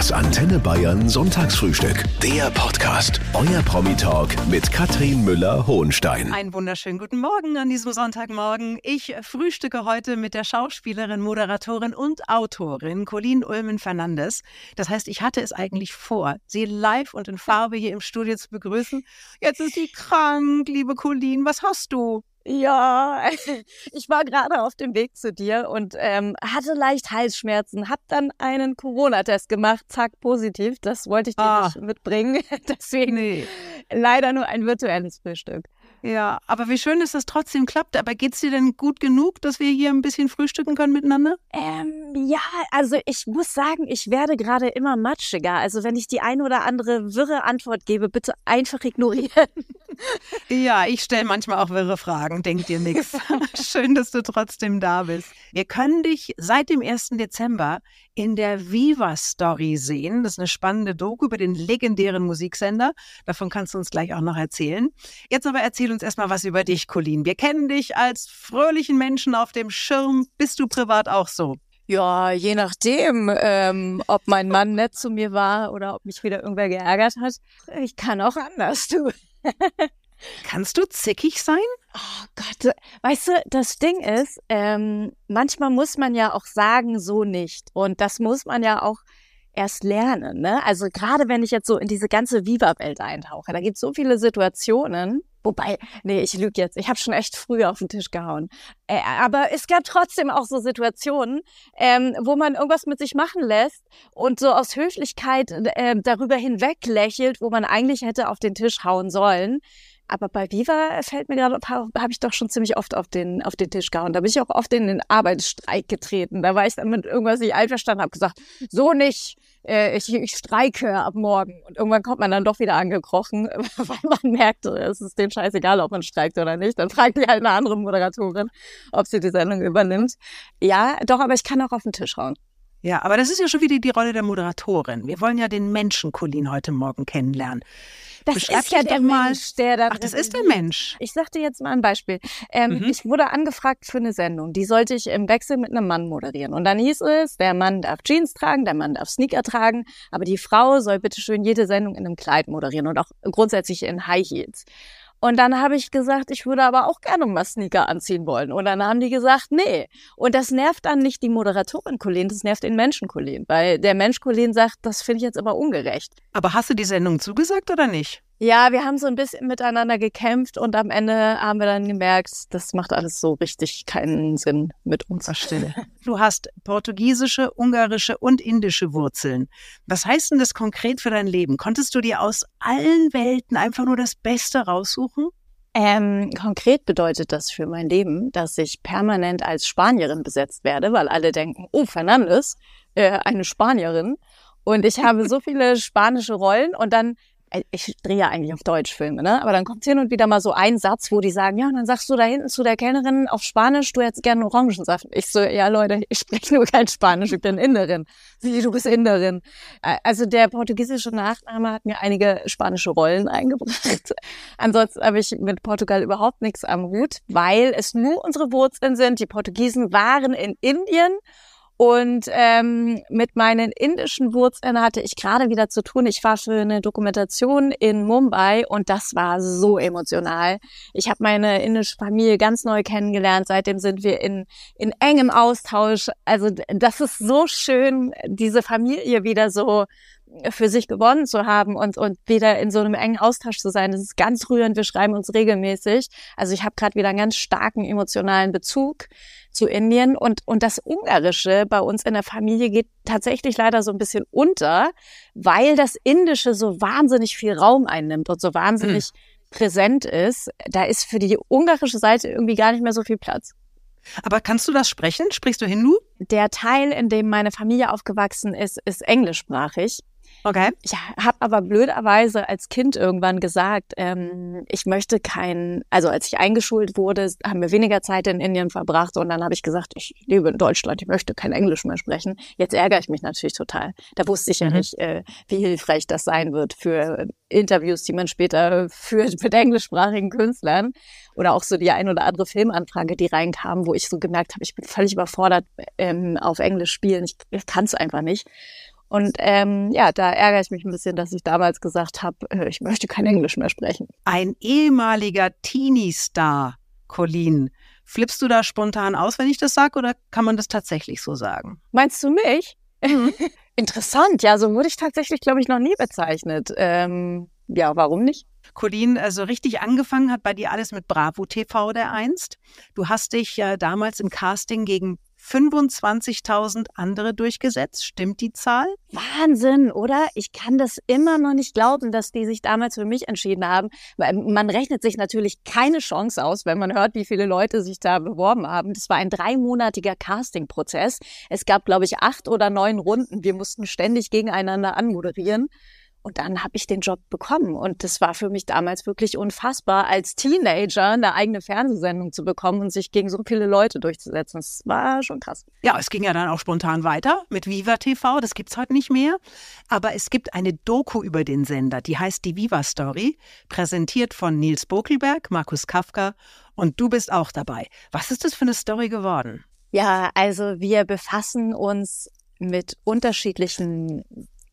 Das Antenne Bayern Sonntagsfrühstück. Der Podcast. Euer Promi-Talk mit Katrin Müller-Hohenstein. Einen wunderschönen guten Morgen an diesem Sonntagmorgen. Ich frühstücke heute mit der Schauspielerin, Moderatorin und Autorin Colleen Ulmen Fernandes. Das heißt, ich hatte es eigentlich vor, sie live und in Farbe hier im Studio zu begrüßen. Jetzt ist sie krank, liebe Colleen. Was hast du? Ja, ich war gerade auf dem Weg zu dir und ähm, hatte leicht Halsschmerzen, hab dann einen Corona-Test gemacht, zack, positiv. Das wollte ich dir ah. nicht mitbringen. Deswegen nee. leider nur ein virtuelles Frühstück. Ja, aber wie schön, dass das trotzdem klappt. Aber geht's dir denn gut genug, dass wir hier ein bisschen frühstücken können miteinander? Ähm, ja, also ich muss sagen, ich werde gerade immer matschiger. Also wenn ich die ein oder andere wirre Antwort gebe, bitte einfach ignorieren. Ja, ich stelle manchmal auch wirre Fragen, denk dir nichts. Schön, dass du trotzdem da bist. Wir können dich seit dem 1. Dezember in der Viva Story sehen. Das ist eine spannende Doku über den legendären Musiksender. Davon kannst du uns gleich auch noch erzählen. Jetzt aber erzähl uns erstmal was über dich, Colleen. Wir kennen dich als fröhlichen Menschen auf dem Schirm. Bist du privat auch so? Ja, je nachdem, ähm, ob mein Mann nett zu mir war oder ob mich wieder irgendwer geärgert hat. Ich kann auch anders, du. Kannst du zickig sein? Oh Gott, weißt du, das Ding ist, ähm, manchmal muss man ja auch sagen, so nicht. Und das muss man ja auch erst lernen. Ne? Also gerade wenn ich jetzt so in diese ganze Viva-Welt eintauche, da gibt es so viele Situationen, Wobei, nee, ich lüge jetzt. Ich habe schon echt früh auf den Tisch gehauen. Äh, aber es gab trotzdem auch so Situationen, ähm, wo man irgendwas mit sich machen lässt und so aus Höflichkeit äh, darüber hinweg lächelt, wo man eigentlich hätte auf den Tisch hauen sollen. Aber bei Viva fällt mir gerade, habe ich doch schon ziemlich oft auf den, auf den Tisch gehauen. Da bin ich auch oft in den Arbeitsstreik getreten. Da war ich dann mit irgendwas nicht einverstanden, habe gesagt, so nicht, äh, ich, ich streike ab morgen. Und irgendwann kommt man dann doch wieder angekrochen, weil man merkt, es ist denen scheißegal, ob man streikt oder nicht. Dann fragt die halt eine andere Moderatorin, ob sie die Sendung übernimmt. Ja, doch, aber ich kann auch auf den Tisch hauen. Ja, aber das ist ja schon wieder die Rolle der Moderatorin. Wir wollen ja den Menschen Colin heute Morgen kennenlernen. Das Beschreib ist ja der Mensch, der da. Ach, das ist der Mensch. Ich sag dir jetzt mal ein Beispiel. Ähm, mhm. Ich wurde angefragt für eine Sendung. Die sollte ich im Wechsel mit einem Mann moderieren. Und dann hieß es, der Mann darf Jeans tragen, der Mann darf Sneaker tragen, aber die Frau soll bitte schön jede Sendung in einem Kleid moderieren und auch grundsätzlich in High Heels. Und dann habe ich gesagt, ich würde aber auch gerne mal Sneaker anziehen wollen. Und dann haben die gesagt, nee. Und das nervt dann nicht die Moderatorin Colleen, das nervt den Menschen Colleen. Weil der Mensch Colleen sagt, das finde ich jetzt aber ungerecht. Aber hast du die Sendung zugesagt oder nicht? Ja, wir haben so ein bisschen miteinander gekämpft und am Ende haben wir dann gemerkt, das macht alles so richtig keinen Sinn mit uns. Verstehe. Du hast portugiesische, ungarische und indische Wurzeln. Was heißt denn das konkret für dein Leben? Konntest du dir aus allen Welten einfach nur das Beste raussuchen? Ähm, konkret bedeutet das für mein Leben, dass ich permanent als Spanierin besetzt werde, weil alle denken, oh, Fernandes, äh, eine Spanierin. Und ich habe so viele spanische Rollen und dann ich drehe ja eigentlich auf Deutsch Filme, ne? Aber dann kommt hin und wieder mal so ein Satz, wo die sagen, ja, und dann sagst du da hinten zu der Kellnerin auf Spanisch, du hättest gerne Orangensaft. Ich so, ja Leute, ich spreche nur kein Spanisch, ich bin Inderin. Wie, du bist Inderin. Äh, also der portugiesische Nachname hat mir einige spanische Rollen eingebracht. Ansonsten habe ich mit Portugal überhaupt nichts am Hut, weil es nur unsere Wurzeln sind. Die Portugiesen waren in Indien und ähm, mit meinen indischen Wurzeln hatte ich gerade wieder zu tun. Ich war für eine Dokumentation in Mumbai und das war so emotional. Ich habe meine indische Familie ganz neu kennengelernt. Seitdem sind wir in, in engem Austausch. Also das ist so schön, diese Familie wieder so für sich gewonnen zu haben und, und wieder in so einem engen Austausch zu sein. Das ist ganz rührend. Wir schreiben uns regelmäßig. Also ich habe gerade wieder einen ganz starken emotionalen Bezug zu Indien und, und das Ungarische bei uns in der Familie geht tatsächlich leider so ein bisschen unter, weil das Indische so wahnsinnig viel Raum einnimmt und so wahnsinnig mhm. präsent ist. Da ist für die ungarische Seite irgendwie gar nicht mehr so viel Platz. Aber kannst du das sprechen? Sprichst du Hindu? Der Teil, in dem meine Familie aufgewachsen ist, ist englischsprachig. Okay. Ich habe aber blöderweise als Kind irgendwann gesagt, ähm, ich möchte kein, also als ich eingeschult wurde, haben wir weniger Zeit in Indien verbracht und dann habe ich gesagt, ich lebe in Deutschland, ich möchte kein Englisch mehr sprechen. Jetzt ärgere ich mich natürlich total. Da wusste ich ja mhm. nicht, äh, wie hilfreich das sein wird für Interviews, die man später führt mit englischsprachigen Künstlern oder auch so die ein oder andere Filmanfrage, die reinkam, wo ich so gemerkt habe, ich bin völlig überfordert ähm, auf Englisch spielen. Ich, ich kann es einfach nicht. Und ähm, ja, da ärgere ich mich ein bisschen, dass ich damals gesagt habe, äh, ich möchte kein Englisch mehr sprechen. Ein ehemaliger Teenie-Star, Colleen. Flippst du da spontan aus, wenn ich das sage, oder kann man das tatsächlich so sagen? Meinst du mich? Mhm. Interessant, ja, so wurde ich tatsächlich, glaube ich, noch nie bezeichnet. Ähm, ja, warum nicht? Colleen, also richtig angefangen hat bei dir alles mit Bravo TV der einst. Du hast dich ja damals im Casting gegen 25.000 andere durchgesetzt. Stimmt die Zahl? Wahnsinn, oder? Ich kann das immer noch nicht glauben, dass die sich damals für mich entschieden haben. Man rechnet sich natürlich keine Chance aus, wenn man hört, wie viele Leute sich da beworben haben. Das war ein dreimonatiger Castingprozess. Es gab, glaube ich, acht oder neun Runden. Wir mussten ständig gegeneinander anmoderieren. Und dann habe ich den Job bekommen. Und das war für mich damals wirklich unfassbar, als Teenager eine eigene Fernsehsendung zu bekommen und sich gegen so viele Leute durchzusetzen. Das war schon krass. Ja, es ging ja dann auch spontan weiter mit Viva TV. Das gibt's heute nicht mehr. Aber es gibt eine Doku über den Sender, die heißt die Viva Story, präsentiert von Nils Bokelberg, Markus Kafka. Und du bist auch dabei. Was ist das für eine Story geworden? Ja, also wir befassen uns mit unterschiedlichen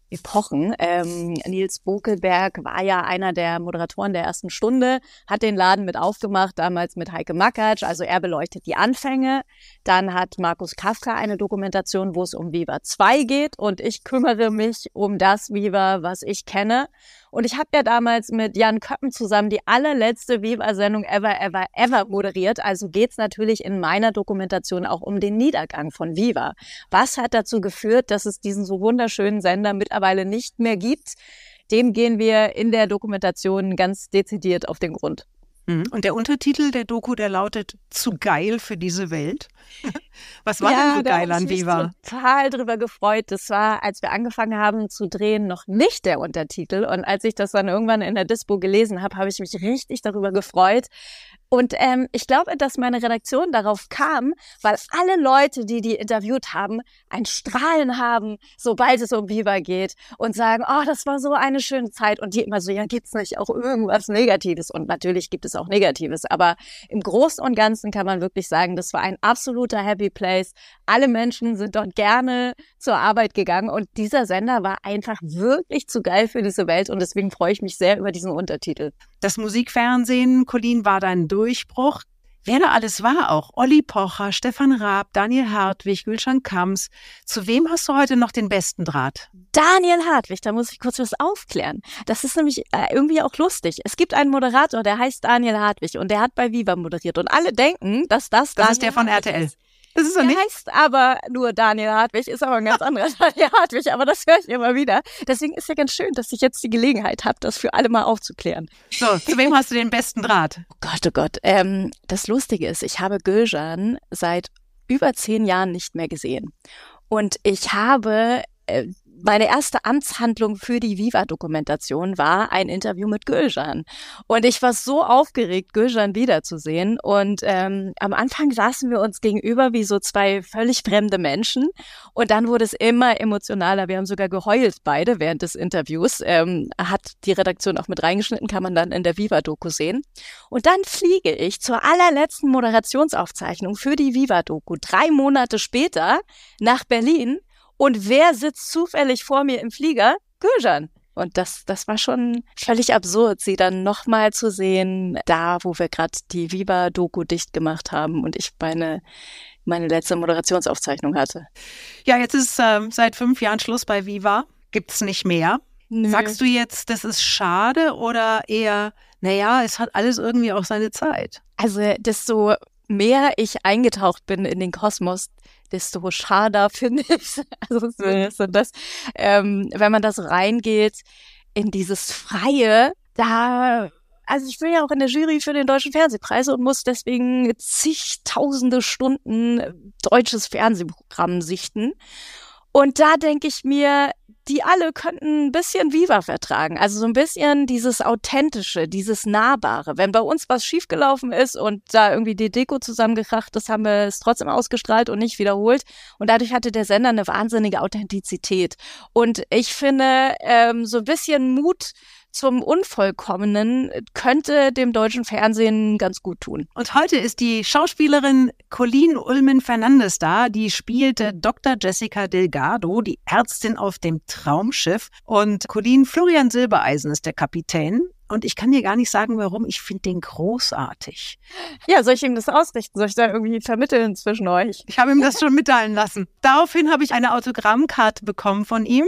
Epochen. Ähm, Nils Bokelberg war ja einer der Moderatoren der ersten Stunde, hat den Laden mit aufgemacht, damals mit Heike Makatsch. Also er beleuchtet die Anfänge. Dann hat Markus Kafka eine Dokumentation, wo es um Viva 2 geht und ich kümmere mich um das Viva, was ich kenne. Und ich habe ja damals mit Jan Köppen zusammen die allerletzte Viva-Sendung ever, ever, ever moderiert. Also geht's natürlich in meiner Dokumentation auch um den Niedergang von Viva. Was hat dazu geführt, dass es diesen so wunderschönen Sender mittlerweile nicht mehr gibt? Dem gehen wir in der Dokumentation ganz dezidiert auf den Grund. Mhm. Und der Untertitel der Doku, der lautet Zu geil für diese Welt. Was war ja, denn so geil an Viva? Ich total drüber gefreut. Das war, als wir angefangen haben zu drehen, noch nicht der Untertitel. Und als ich das dann irgendwann in der Dispo gelesen habe, habe ich mich richtig darüber gefreut, und ähm, ich glaube, dass meine Redaktion darauf kam, weil alle Leute, die die interviewt haben, ein Strahlen haben, sobald es um Biber geht und sagen, oh, das war so eine schöne Zeit. Und die immer so, ja, gibt's nicht auch irgendwas Negatives? Und natürlich gibt es auch Negatives, aber im Großen und Ganzen kann man wirklich sagen, das war ein absoluter Happy Place. Alle Menschen sind dort gerne zur Arbeit gegangen und dieser Sender war einfach wirklich zu geil für diese Welt und deswegen freue ich mich sehr über diesen Untertitel. Das Musikfernsehen, Colin, war dein Durchbruch. Wer da alles war auch? Olli Pocher, Stefan Raab, Daniel Hartwig, Gülschan Kams. Zu wem hast du heute noch den besten Draht? Daniel Hartwig, da muss ich kurz was aufklären. Das ist nämlich äh, irgendwie auch lustig. Es gibt einen Moderator, der heißt Daniel Hartwig und der hat bei Viva moderiert und alle denken, dass das Das Daniel ist der von RTL. Ist. Das ist er nicht. heißt aber nur Daniel Hartwig, ist aber ein ganz anderer Daniel Hartwig, aber das höre ich immer wieder. Deswegen ist ja ganz schön, dass ich jetzt die Gelegenheit habe, das für alle mal aufzuklären. So, zu wem hast du den besten Draht? Oh Gott, oh Gott. Ähm, das Lustige ist, ich habe Gülcan seit über zehn Jahren nicht mehr gesehen. Und ich habe äh, meine erste Amtshandlung für die Viva-Dokumentation war ein Interview mit Gülcan. Und ich war so aufgeregt, Gülcan wiederzusehen. Und ähm, am Anfang saßen wir uns gegenüber wie so zwei völlig fremde Menschen. Und dann wurde es immer emotionaler. Wir haben sogar geheult beide während des Interviews. Ähm, hat die Redaktion auch mit reingeschnitten, kann man dann in der Viva-Doku sehen. Und dann fliege ich zur allerletzten Moderationsaufzeichnung für die Viva-Doku drei Monate später nach Berlin und wer sitzt zufällig vor mir im Flieger? Gülcan. Und das, das war schon völlig absurd, sie dann nochmal zu sehen, da, wo wir gerade die Viva-Doku dicht gemacht haben und ich meine, meine letzte Moderationsaufzeichnung hatte. Ja, jetzt ist äh, seit fünf Jahren Schluss bei Viva. Gibt's nicht mehr. Nö. Sagst du jetzt, das ist schade oder eher, naja, es hat alles irgendwie auch seine Zeit? Also, desto mehr ich eingetaucht bin in den Kosmos, desto schader finde ich. Also so das, ähm, wenn man das reingeht in dieses Freie, da also ich bin ja auch in der Jury für den Deutschen Fernsehpreis und muss deswegen zigtausende Stunden deutsches Fernsehprogramm sichten. Und da denke ich mir, die alle könnten ein bisschen Viva vertragen. Also so ein bisschen dieses Authentische, dieses Nahbare. Wenn bei uns was schiefgelaufen ist und da irgendwie die Deko zusammengekracht das haben wir es trotzdem ausgestrahlt und nicht wiederholt. Und dadurch hatte der Sender eine wahnsinnige Authentizität. Und ich finde, ähm, so ein bisschen Mut zum Unvollkommenen könnte dem deutschen Fernsehen ganz gut tun. Und heute ist die Schauspielerin Colleen Ulmen Fernandes da. Die spielte Dr. Jessica Delgado, die Ärztin auf dem Traumschiff. Und Colleen Florian Silbereisen ist der Kapitän. Und ich kann dir gar nicht sagen, warum. Ich finde den großartig. Ja, soll ich ihm das ausrichten? Soll ich da irgendwie vermitteln zwischen euch? Ich habe ihm das schon mitteilen lassen. Daraufhin habe ich eine Autogrammkarte bekommen von ihm.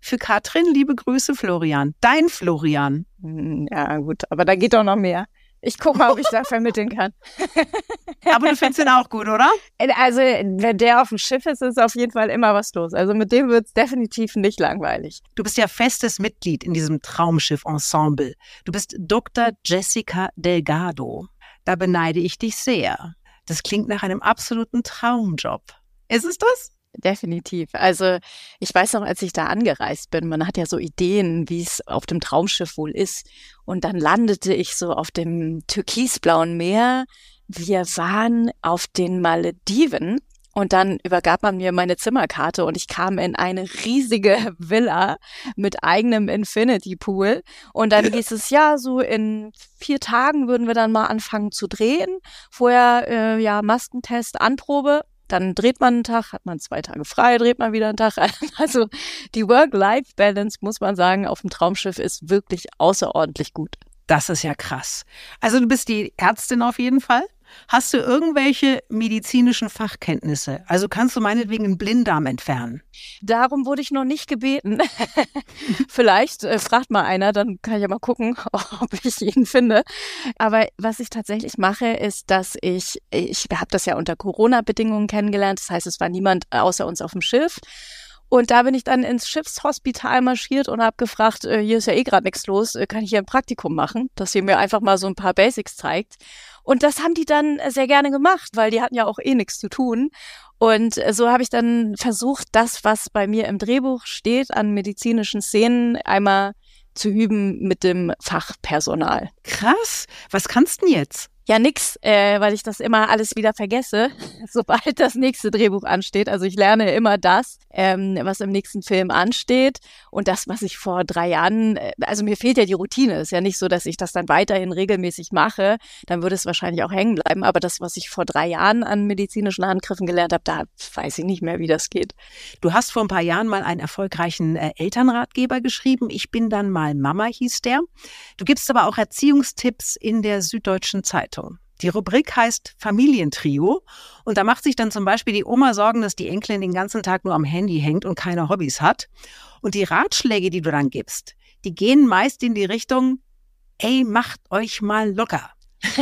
Für Katrin, liebe Grüße, Florian. Dein Florian. Hm, ja, gut, aber da geht doch noch mehr. Ich gucke mal, ob ich da vermitteln kann. Aber du findest ihn auch gut, oder? Also, wenn der auf dem Schiff ist, ist auf jeden Fall immer was los. Also mit dem wird es definitiv nicht langweilig. Du bist ja festes Mitglied in diesem Traumschiff-Ensemble. Du bist Dr. Jessica Delgado. Da beneide ich dich sehr. Das klingt nach einem absoluten Traumjob. Ist es das? Definitiv. Also ich weiß noch, als ich da angereist bin, man hat ja so Ideen, wie es auf dem Traumschiff wohl ist. Und dann landete ich so auf dem türkisblauen Meer. Wir waren auf den Malediven und dann übergab man mir meine Zimmerkarte und ich kam in eine riesige Villa mit eigenem Infinity Pool. Und dann hieß es, ja, so in vier Tagen würden wir dann mal anfangen zu drehen. Vorher, äh, ja, Maskentest, Anprobe dann dreht man einen Tag, hat man zwei Tage frei, dreht man wieder einen Tag. Also die Work-Life-Balance, muss man sagen, auf dem Traumschiff ist wirklich außerordentlich gut. Das ist ja krass. Also du bist die Ärztin auf jeden Fall. Hast du irgendwelche medizinischen Fachkenntnisse? Also kannst du meinetwegen einen Blinddarm entfernen? Darum wurde ich noch nicht gebeten. Vielleicht äh, fragt mal einer, dann kann ich ja mal gucken, ob ich ihn finde. Aber was ich tatsächlich mache, ist, dass ich, ich habe das ja unter Corona-Bedingungen kennengelernt. Das heißt, es war niemand außer uns auf dem Schiff. Und da bin ich dann ins Schiffshospital marschiert und habe gefragt, äh, hier ist ja eh gerade nichts los, äh, kann ich hier ein Praktikum machen, dass sie mir einfach mal so ein paar Basics zeigt. Und das haben die dann sehr gerne gemacht, weil die hatten ja auch eh nichts zu tun. Und äh, so habe ich dann versucht, das, was bei mir im Drehbuch steht an medizinischen Szenen, einmal zu üben mit dem Fachpersonal. Krass. Was kannst du denn jetzt? Ja, nix, äh, weil ich das immer alles wieder vergesse, sobald das nächste Drehbuch ansteht. Also ich lerne immer das, ähm, was im nächsten Film ansteht und das, was ich vor drei Jahren, äh, also mir fehlt ja die Routine. Ist ja nicht so, dass ich das dann weiterhin regelmäßig mache. Dann würde es wahrscheinlich auch hängen bleiben. Aber das, was ich vor drei Jahren an medizinischen Handgriffen gelernt habe, da weiß ich nicht mehr, wie das geht. Du hast vor ein paar Jahren mal einen erfolgreichen äh, Elternratgeber geschrieben. Ich bin dann mal Mama hieß der. Du gibst aber auch Erziehungstipps in der Süddeutschen Zeitung. Die Rubrik heißt Familientrio und da macht sich dann zum Beispiel die Oma Sorgen, dass die Enkelin den ganzen Tag nur am Handy hängt und keine Hobbys hat. Und die Ratschläge, die du dann gibst, die gehen meist in die Richtung, ey, macht euch mal locker.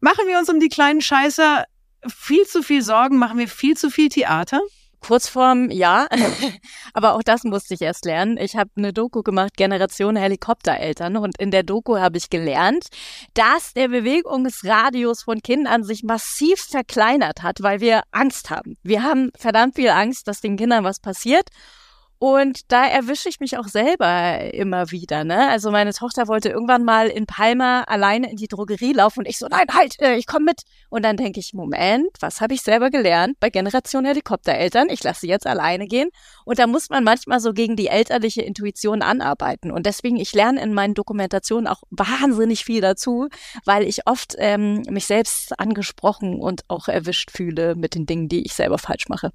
machen wir uns um die kleinen Scheißer viel zu viel Sorgen, machen wir viel zu viel Theater? Kurzform, ja. Aber auch das musste ich erst lernen. Ich habe eine Doku gemacht, Generation Helikoptereltern. Und in der Doku habe ich gelernt, dass der Bewegungsradius von Kindern sich massiv verkleinert hat, weil wir Angst haben. Wir haben verdammt viel Angst, dass den Kindern was passiert. Und da erwische ich mich auch selber immer wieder. Ne? Also meine Tochter wollte irgendwann mal in Palma alleine in die Drogerie laufen und ich so, nein, halt, äh, ich komme mit. Und dann denke ich, Moment, was habe ich selber gelernt bei Generation Helikoptereltern? Ich lasse sie jetzt alleine gehen. Und da muss man manchmal so gegen die elterliche Intuition anarbeiten. Und deswegen, ich lerne in meinen Dokumentationen auch wahnsinnig viel dazu, weil ich oft ähm, mich selbst angesprochen und auch erwischt fühle mit den Dingen, die ich selber falsch mache.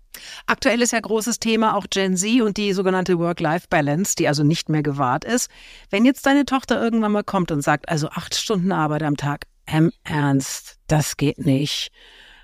Aktuell ist ja großes Thema auch Gen Z und die sogenannte Work-Life-Balance, die also nicht mehr gewahrt ist. Wenn jetzt deine Tochter irgendwann mal kommt und sagt, also acht Stunden Arbeit am Tag, im Ernst, das geht nicht.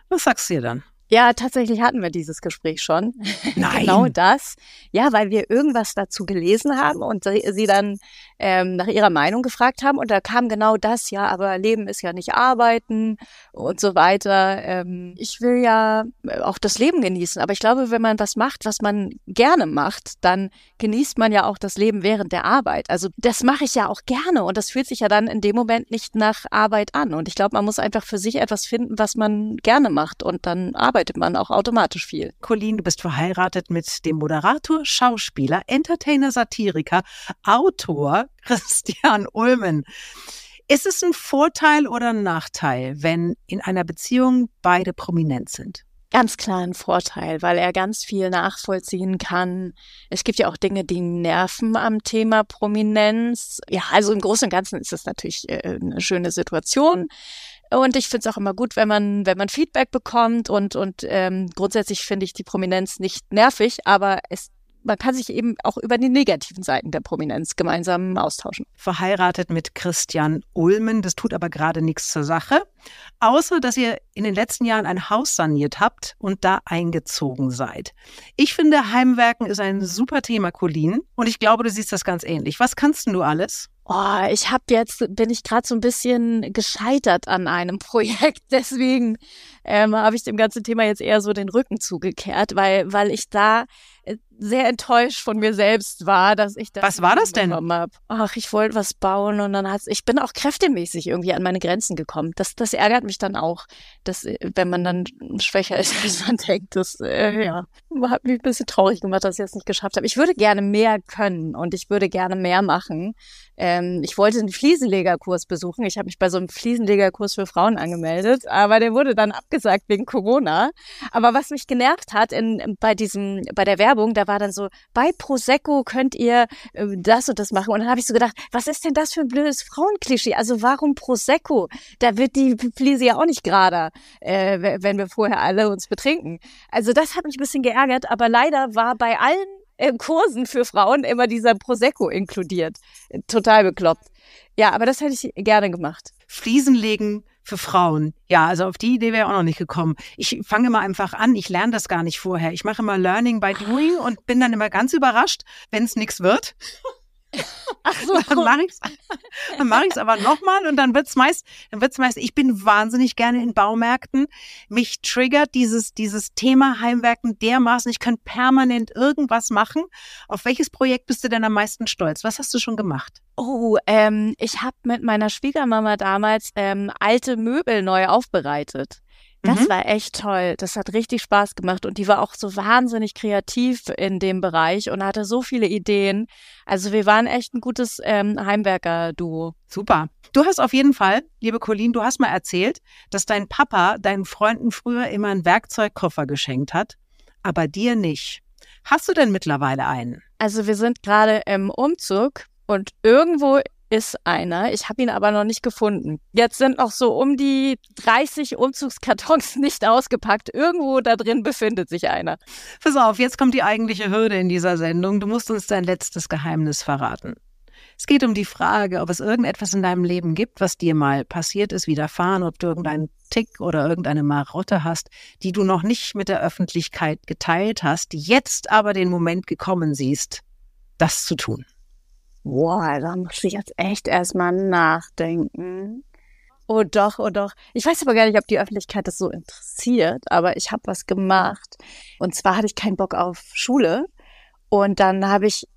Was sagst du ihr dann? Ja, tatsächlich hatten wir dieses Gespräch schon. Nein. genau das. Ja, weil wir irgendwas dazu gelesen haben und sie dann ähm, nach ihrer Meinung gefragt haben. Und da kam genau das, ja, aber Leben ist ja nicht arbeiten und so weiter. Ähm, ich will ja auch das Leben genießen. Aber ich glaube, wenn man was macht, was man gerne macht, dann genießt man ja auch das Leben während der Arbeit. Also das mache ich ja auch gerne und das fühlt sich ja dann in dem Moment nicht nach Arbeit an. Und ich glaube, man muss einfach für sich etwas finden, was man gerne macht und dann arbeitet arbeitet man auch automatisch viel. Colleen, du bist verheiratet mit dem Moderator, Schauspieler, Entertainer, Satiriker, Autor Christian Ulmen. Ist es ein Vorteil oder ein Nachteil, wenn in einer Beziehung beide prominent sind? ganz klar ein Vorteil, weil er ganz viel nachvollziehen kann. Es gibt ja auch Dinge, die nerven am Thema Prominenz. Ja, also im Großen und Ganzen ist es natürlich äh, eine schöne Situation. Und ich finde es auch immer gut, wenn man, wenn man Feedback bekommt und, und ähm, grundsätzlich finde ich die Prominenz nicht nervig, aber es man kann sich eben auch über die negativen Seiten der Prominenz gemeinsam austauschen. Verheiratet mit Christian Ulmen, das tut aber gerade nichts zur Sache, außer dass ihr in den letzten Jahren ein Haus saniert habt und da eingezogen seid. Ich finde, Heimwerken ist ein super Thema, Colin, und ich glaube, du siehst das ganz ähnlich. Was kannst du alles? Oh, ich habe jetzt, bin ich gerade so ein bisschen gescheitert an einem Projekt. Deswegen ähm, habe ich dem ganzen Thema jetzt eher so den Rücken zugekehrt, weil, weil ich da äh, sehr enttäuscht von mir selbst war, dass ich das. Was war das denn? Hab. Ach, ich wollte was bauen und dann hat's, ich bin auch kräftemäßig irgendwie an meine Grenzen gekommen. Das, das ärgert mich dann auch, dass, äh, wenn man dann schwächer ist, als man denkt, das, äh, ja, hat mich ein bisschen traurig gemacht, dass ich es nicht geschafft habe. Ich würde gerne mehr können und ich würde gerne mehr machen. Ähm, ich wollte einen Fliesenlegerkurs besuchen. Ich habe mich bei so einem Fliesenlegerkurs für Frauen angemeldet, aber der wurde dann abgesagt wegen Corona. Aber was mich genervt hat in, bei diesem, bei der Werbung, da war dann so, bei Prosecco könnt ihr äh, das und das machen. Und dann habe ich so gedacht, was ist denn das für ein blödes Frauenklischee? Also warum Prosecco? Da wird die Fliese ja auch nicht gerader, äh, wenn wir vorher alle uns betrinken. Also das hat mich ein bisschen geärgert, aber leider war bei allen äh, Kursen für Frauen immer dieser Prosecco inkludiert. Total bekloppt. Ja, aber das hätte ich gerne gemacht. Fliesen legen für Frauen. Ja, also auf die Idee wäre auch noch nicht gekommen. Ich fange immer einfach an, ich lerne das gar nicht vorher. Ich mache immer Learning by Doing und bin dann immer ganz überrascht, wenn es nichts wird. Ach so. Dann mache ich es dann mach ich's aber nochmal und dann wird's meist, dann wird's meist, ich bin wahnsinnig gerne in Baumärkten. Mich triggert dieses, dieses Thema Heimwerken dermaßen. Ich kann permanent irgendwas machen. Auf welches Projekt bist du denn am meisten stolz? Was hast du schon gemacht? Oh, ähm, ich habe mit meiner Schwiegermama damals ähm, alte Möbel neu aufbereitet. Das mhm. war echt toll. Das hat richtig Spaß gemacht und die war auch so wahnsinnig kreativ in dem Bereich und hatte so viele Ideen. Also wir waren echt ein gutes ähm, Heimwerker-Duo. Super. Du hast auf jeden Fall, liebe Colleen, du hast mal erzählt, dass dein Papa deinen Freunden früher immer einen Werkzeugkoffer geschenkt hat, aber dir nicht. Hast du denn mittlerweile einen? Also wir sind gerade im Umzug und irgendwo ist einer. Ich habe ihn aber noch nicht gefunden. Jetzt sind noch so um die 30 Umzugskartons nicht ausgepackt. Irgendwo da drin befindet sich einer. Pass auf, jetzt kommt die eigentliche Hürde in dieser Sendung. Du musst uns dein letztes Geheimnis verraten. Es geht um die Frage, ob es irgendetwas in deinem Leben gibt, was dir mal passiert ist, widerfahren, ob du irgendeinen Tick oder irgendeine Marotte hast, die du noch nicht mit der Öffentlichkeit geteilt hast, jetzt aber den Moment gekommen siehst, das zu tun. Boah, da muss ich jetzt echt erstmal nachdenken. Oh doch, oh doch. Ich weiß aber gar nicht, ob die Öffentlichkeit das so interessiert, aber ich habe was gemacht. Und zwar hatte ich keinen Bock auf Schule. Und dann habe ich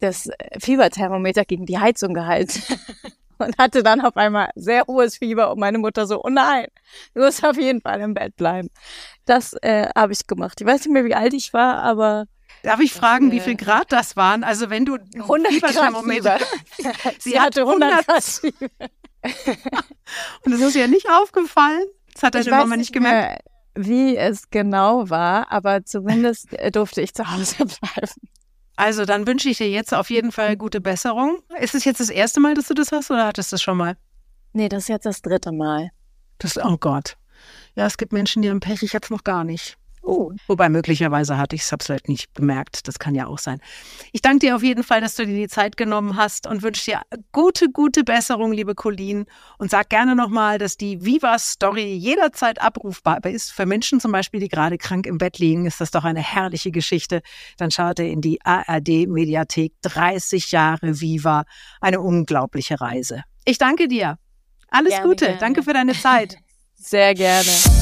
das Fieberthermometer gegen die Heizung gehalten. und hatte dann auf einmal sehr hohes Fieber und meine Mutter so, oh nein, du musst auf jeden Fall im Bett bleiben. Das äh, habe ich gemacht. Ich weiß nicht mehr, wie alt ich war, aber Darf ich fragen, wie viel Grad das waren? Also wenn du 100 Grad Fieber. Sie hatte 100 Grad Fieber. Und das ist ja nicht aufgefallen. Das hat deine Mama nicht gemerkt. wie es genau war, aber zumindest durfte ich zu Hause bleiben. Also dann wünsche ich dir jetzt auf jeden Fall gute Besserung. Ist es jetzt das erste Mal, dass du das hast oder hattest du das schon mal? Nee, das ist jetzt das dritte Mal. Das, oh Gott. Ja, es gibt Menschen, die haben Pech, ich jetzt noch gar nicht. Oh. Wobei möglicherweise hatte ich es, habe halt nicht bemerkt. Das kann ja auch sein. Ich danke dir auf jeden Fall, dass du dir die Zeit genommen hast und wünsche dir gute, gute Besserung, liebe Colleen. Und sag gerne nochmal, dass die Viva Story jederzeit abrufbar ist. Für Menschen zum Beispiel, die gerade krank im Bett liegen, ist das doch eine herrliche Geschichte. Dann schaut ihr in die ARD Mediathek 30 Jahre Viva. Eine unglaubliche Reise. Ich danke dir. Alles gerne, Gute. Gerne. Danke für deine Zeit. Sehr gerne.